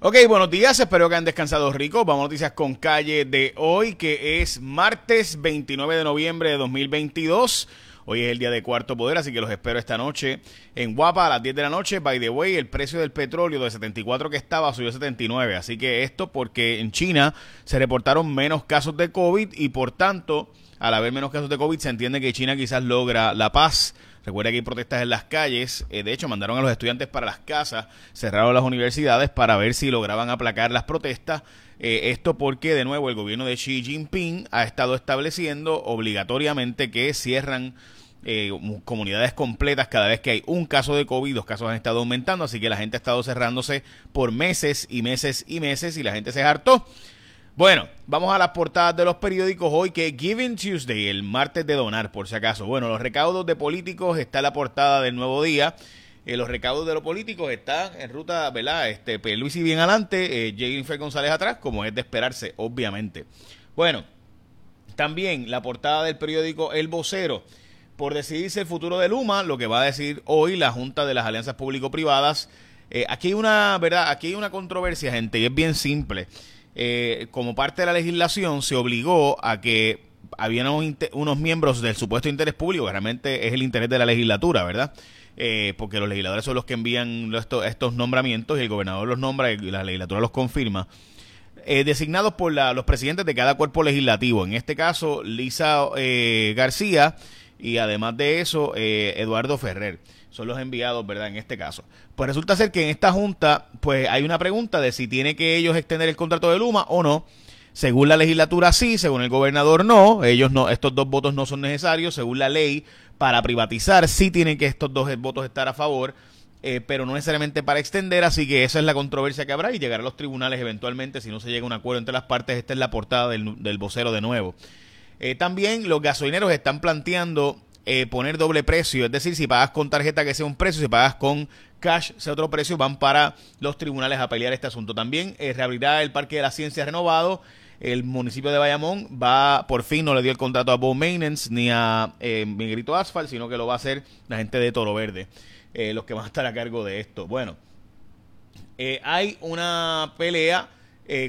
Ok, buenos días, espero que hayan descansado rico. Vamos a noticias con calle de hoy, que es martes 29 de noviembre de 2022. Hoy es el día de cuarto poder, así que los espero esta noche en Guapa a las 10 de la noche. By the way, el precio del petróleo de 74 que estaba subió a 79. Así que esto porque en China se reportaron menos casos de COVID y por tanto, al haber menos casos de COVID, se entiende que China quizás logra la paz Recuerda que hay protestas en las calles. Eh, de hecho, mandaron a los estudiantes para las casas, cerraron las universidades para ver si lograban aplacar las protestas. Eh, esto porque, de nuevo, el gobierno de Xi Jinping ha estado estableciendo obligatoriamente que cierran eh, comunidades completas cada vez que hay un caso de COVID, los casos han estado aumentando, así que la gente ha estado cerrándose por meses y meses y meses y la gente se hartó. Bueno, vamos a las portadas de los periódicos hoy, que Giving Tuesday, el martes de donar, por si acaso. Bueno, los recaudos de políticos está la portada del Nuevo Día. Eh, los recaudos de los políticos están en ruta, ¿verdad? Este, Luis y bien adelante, eh, Jennifer González atrás, como es de esperarse, obviamente. Bueno, también la portada del periódico El Vocero. Por decidirse el futuro de Luma, lo que va a decir hoy la Junta de las Alianzas Público-Privadas. Eh, aquí hay una, ¿verdad? Aquí hay una controversia, gente, y es bien simple. Eh, como parte de la legislación, se obligó a que habían unos, miembros del supuesto interés público, que realmente es el interés de la legislatura, ¿verdad? Eh, porque los legisladores son los que envían estos, nombramientos y el gobernador los nombra y la legislatura los confirma. Eh, designados por los presidentes de cada cuerpo legislativo. En este caso, Lisa García y además de eso, Eduardo Ferrer son los enviados, ¿verdad? En este caso. Pues resulta ser que en esta junta, pues hay una pregunta de si tiene que ellos extender el contrato de Luma o no. Según la legislatura sí, según el gobernador no, ellos no, estos dos votos no son necesarios, según la ley, para privatizar sí tienen que estos dos votos estar a favor, eh, pero no necesariamente para extender, así que esa es la controversia que habrá y llegar a los tribunales eventualmente si no se llega a un acuerdo entre las partes, esta es la portada del, vocero de nuevo. Eh, también los gasolineros están planteando eh, poner doble precio. Es decir, si pagas con tarjeta que sea un precio, si pagas con cash sea otro precio, van para los tribunales a pelear este asunto. También eh, reabrirá el Parque de la Ciencia renovado. El municipio de Bayamón va, por fin, no le dio el contrato a Bow Maintenance ni a eh, Miguelito Asphalt, sino que lo va a hacer la gente de Toro Verde, eh, los que van a estar a cargo de esto. Bueno, hay una pelea,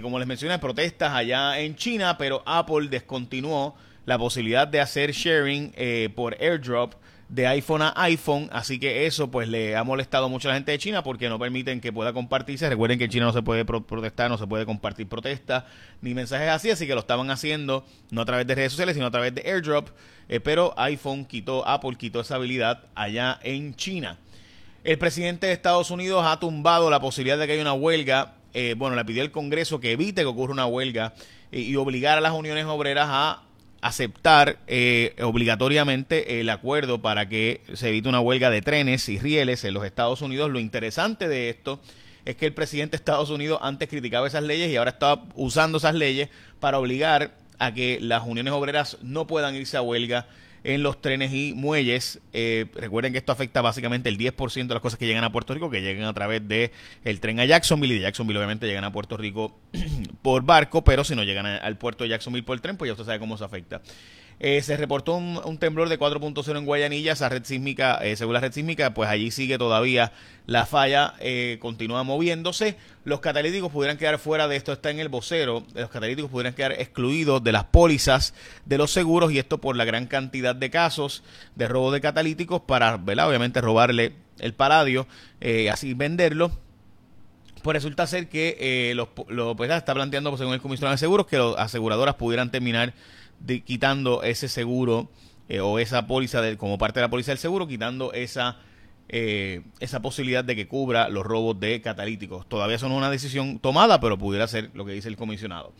como les mencioné, protestas allá en China, pero Apple descontinuó la posibilidad de hacer sharing eh, por airdrop de iPhone a iPhone, así que eso pues le ha molestado mucho a la gente de China porque no permiten que pueda compartirse. Recuerden que en China no se puede protestar, no se puede compartir protestas ni mensajes así, así que lo estaban haciendo no a través de redes sociales, sino a través de airdrop, eh, pero iPhone quitó, Apple quitó esa habilidad allá en China. El presidente de Estados Unidos ha tumbado la posibilidad de que haya una huelga. Eh, bueno, le pidió al Congreso que evite que ocurra una huelga y obligar a las uniones obreras a aceptar eh, obligatoriamente el acuerdo para que se evite una huelga de trenes y rieles en los Estados Unidos. Lo interesante de esto es que el presidente de Estados Unidos antes criticaba esas leyes y ahora está usando esas leyes para obligar a que las uniones obreras no puedan irse a huelga en los trenes y muelles. Eh, recuerden que esto afecta básicamente el 10% de las cosas que llegan a Puerto Rico, que llegan a través de el tren a Jacksonville y de Jacksonville obviamente llegan a Puerto Rico por barco, pero si no llegan al puerto de Jacksonville por el tren, pues ya usted sabe cómo se afecta. Eh, se reportó un, temblor de 4.0 en Guayanilla, esa red sísmica, eh, según la red sísmica, pues allí sigue todavía la falla, eh, continúa moviéndose. Los catalíticos pudieran quedar fuera de esto, está en el vocero, los catalíticos pudieran quedar excluidos de las pólizas de los seguros y esto por la gran cantidad de casos de robo de catalíticos para, ¿verdad? obviamente, robarle el paladio, así venderlo. Pues resulta ser que los, pues, está planteando, según el comisionado de seguros, que las aseguradoras pudieran terminar quitando ese seguro eh, o esa póliza de, como parte de la póliza del seguro, quitando esa, eh, esa posibilidad de que cubra los robos de catalíticos. Todavía son una decisión tomada, pero pudiera ser lo que dice el comisionado.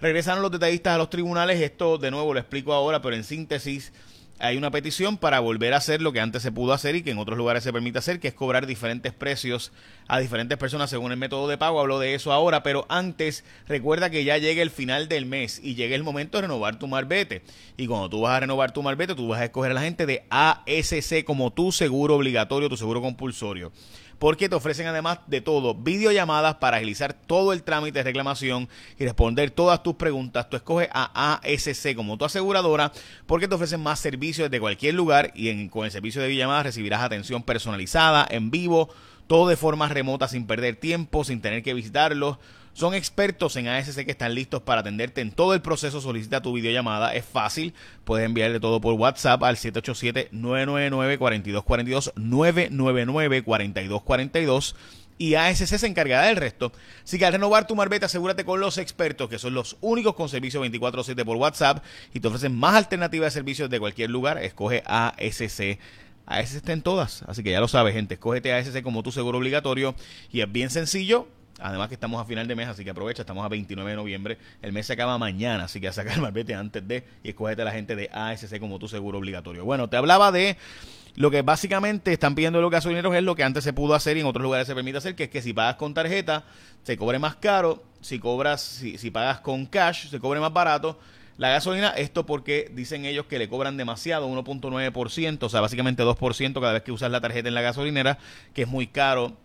Regresaron los detallistas a los tribunales, esto de nuevo lo explico ahora, pero en síntesis hay una petición para volver a hacer lo que antes se pudo hacer y que en otros lugares se permite hacer, que es cobrar diferentes precios a diferentes personas según el método de pago. Hablo de eso ahora, pero antes recuerda que ya llega el final del mes y llega el momento de renovar tu marbete. Y cuando tú vas a renovar tu marbete, tú vas a escoger a la gente de ASC como tu seguro obligatorio, tu seguro compulsorio porque te ofrecen además de todo videollamadas para agilizar todo el trámite de reclamación y responder todas tus preguntas. Tú escoges a ASC como tu aseguradora porque te ofrecen más servicios desde cualquier lugar y con el servicio de videollamadas recibirás atención personalizada en vivo todo de forma remota sin perder tiempo, sin tener que visitarlos. Son expertos en ASC que están listos para atenderte en todo el proceso. Solicita tu videollamada. Es fácil. Puedes enviarle todo por WhatsApp al 787-999-4242. 999-4242 y ASC se encargará del resto. Así que al renovar tu marbete, asegúrate con los expertos, que son los únicos con servicio 24-7 por WhatsApp y te ofrecen más alternativas de servicios de cualquier lugar. Escoge ASC. ASC está en todas, así que ya lo sabes, gente. Escógete ASC como tu seguro obligatorio y es bien sencillo. Además que estamos a final de mes, así que aprovecha, estamos a 29 de noviembre. El mes se acaba mañana, así que a sacar el marbete antes de y escógete a la gente de ASC como tu seguro obligatorio. Bueno, te hablaba de lo que básicamente están pidiendo los gasolineros es lo que antes se pudo hacer y en otros lugares se permite hacer, que es que si pagas con tarjeta, se cobre más caro, si cobras, si, si pagas con cash, se cobre más barato. La gasolina, esto porque dicen ellos que le cobran demasiado, 1.9%, o sea, básicamente 2% cada vez que usas la tarjeta en la gasolinera, que es muy caro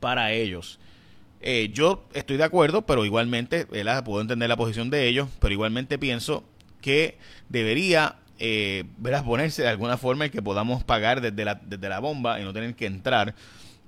para ellos. Eh, yo estoy de acuerdo, pero igualmente, puedo entender la posición de ellos, pero igualmente pienso que debería eh, verás, ponerse de alguna forma y que podamos pagar desde la, desde la bomba y no tener que entrar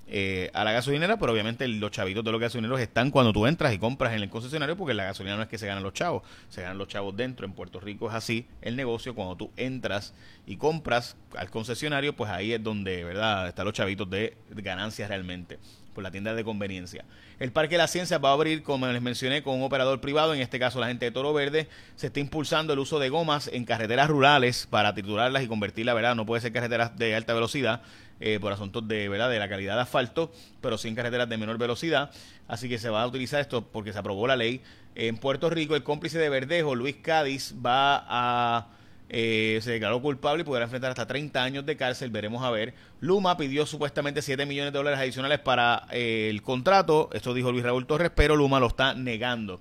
eh, a la gasolinera, pero obviamente los chavitos de los gasolineros están cuando tú entras y compras en el concesionario, porque la gasolina no es que se ganan los chavos, se ganan los chavos dentro. En Puerto Rico es así el negocio, cuando tú entras y compras al concesionario, pues ahí es donde, ¿verdad?, están los chavitos de ganancias realmente por la tienda de conveniencia. El Parque de la Ciencia va a abrir, como les mencioné, con un operador privado, en este caso la gente de Toro Verde. Se está impulsando el uso de gomas en carreteras rurales para triturarlas y convertirlas, ¿verdad? No puede ser carreteras de alta velocidad eh, por asuntos de, ¿verdad? de la calidad de asfalto, pero sí en carreteras de menor velocidad. Así que se va a utilizar esto porque se aprobó la ley. En Puerto Rico, el cómplice de Verdejo, Luis Cádiz, va a eh, se declaró culpable y podrá enfrentar hasta 30 años de cárcel, veremos a ver. Luma pidió supuestamente 7 millones de dólares adicionales para eh, el contrato, esto dijo Luis Raúl Torres, pero Luma lo está negando.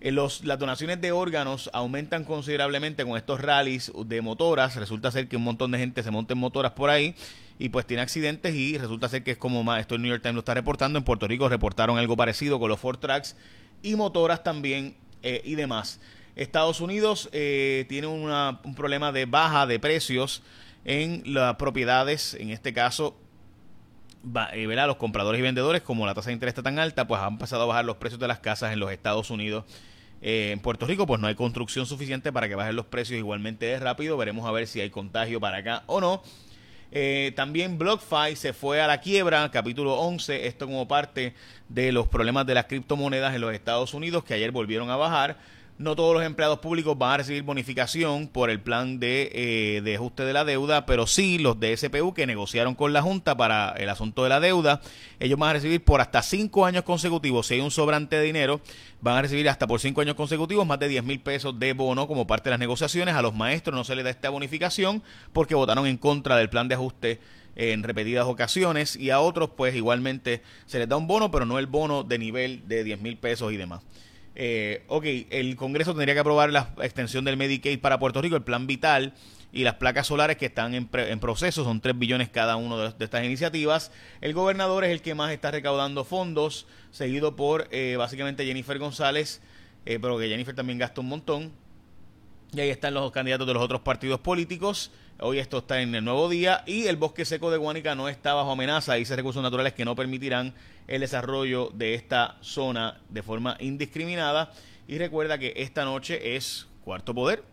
Eh, los, las donaciones de órganos aumentan considerablemente con estos rallies de motoras. Resulta ser que un montón de gente se monta en motoras por ahí y pues tiene accidentes y resulta ser que es como más, esto el New York Times lo está reportando. En Puerto Rico reportaron algo parecido con los Ford Tracks y motoras también y demás. Estados Unidos eh, tiene un problema de baja de precios en las propiedades, en este caso, eh, los compradores y vendedores, como la tasa de interés está tan alta, pues han empezado a bajar los precios de las casas en los Estados Unidos. Eh, en Puerto Rico, pues no hay construcción suficiente para que bajen los precios igualmente de rápido. Veremos a ver si hay contagio para acá o no. también BlockFi se fue a la quiebra, capítulo 11, esto como parte de los problemas de las criptomonedas en los Estados Unidos que ayer volvieron a bajar. No todos los empleados públicos van a recibir bonificación por el plan de, eh, de, ajuste de la deuda, pero sí los de SPU que negociaron con la Junta para el asunto de la deuda, ellos van a recibir por hasta cinco años consecutivos, si hay un sobrante de dinero, van a recibir hasta por cinco años consecutivos más de 10 mil pesos de bono como parte de las negociaciones. A los maestros no se les da esta bonificación porque votaron en contra del plan de ajuste en repetidas ocasiones y a otros pues igualmente se les da un bono, pero no el bono de nivel de 10 mil pesos y demás. Eh, ok, el Congreso tendría que aprobar la extensión del Medicaid para Puerto Rico, el plan vital y las placas solares que están en, proceso, son 3 billones cada uno de, estas iniciativas. El gobernador es el que más está recaudando fondos, seguido por eh, básicamente Jennifer González, eh, pero que Jennifer también gasta un montón. Y ahí están los candidatos de los otros partidos políticos. Hoy esto está en el nuevo día y el bosque seco de Guánica no está bajo amenaza. Dice recursos naturales que no permitirán el desarrollo de esta zona de forma indiscriminada. Y recuerda que esta noche es Cuarto Poder.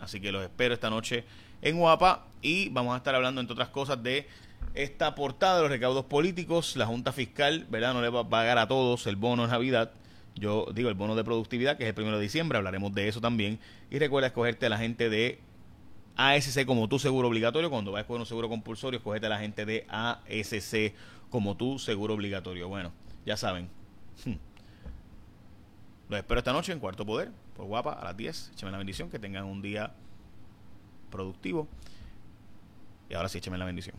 Así que los espero esta noche en Guapa. Y vamos a estar hablando, entre otras cosas, de esta portada de los recaudos políticos. La Junta Fiscal, ¿verdad? No le va a pagar a todos el bono de Navidad. Yo digo el bono de productividad, que es el primero de diciembre. Hablaremos de eso también. Y recuerda escogerte a la gente de ASC como tu seguro obligatorio. Cuando vayas con un seguro compulsorio, escogete a la gente de ASC como tu seguro obligatorio. Bueno, ya saben. Hmm. Los espero esta noche en Cuarto Poder, por guapa, a las 10. Écheme la bendición, que tengan un día productivo. Y ahora sí, écheme la bendición.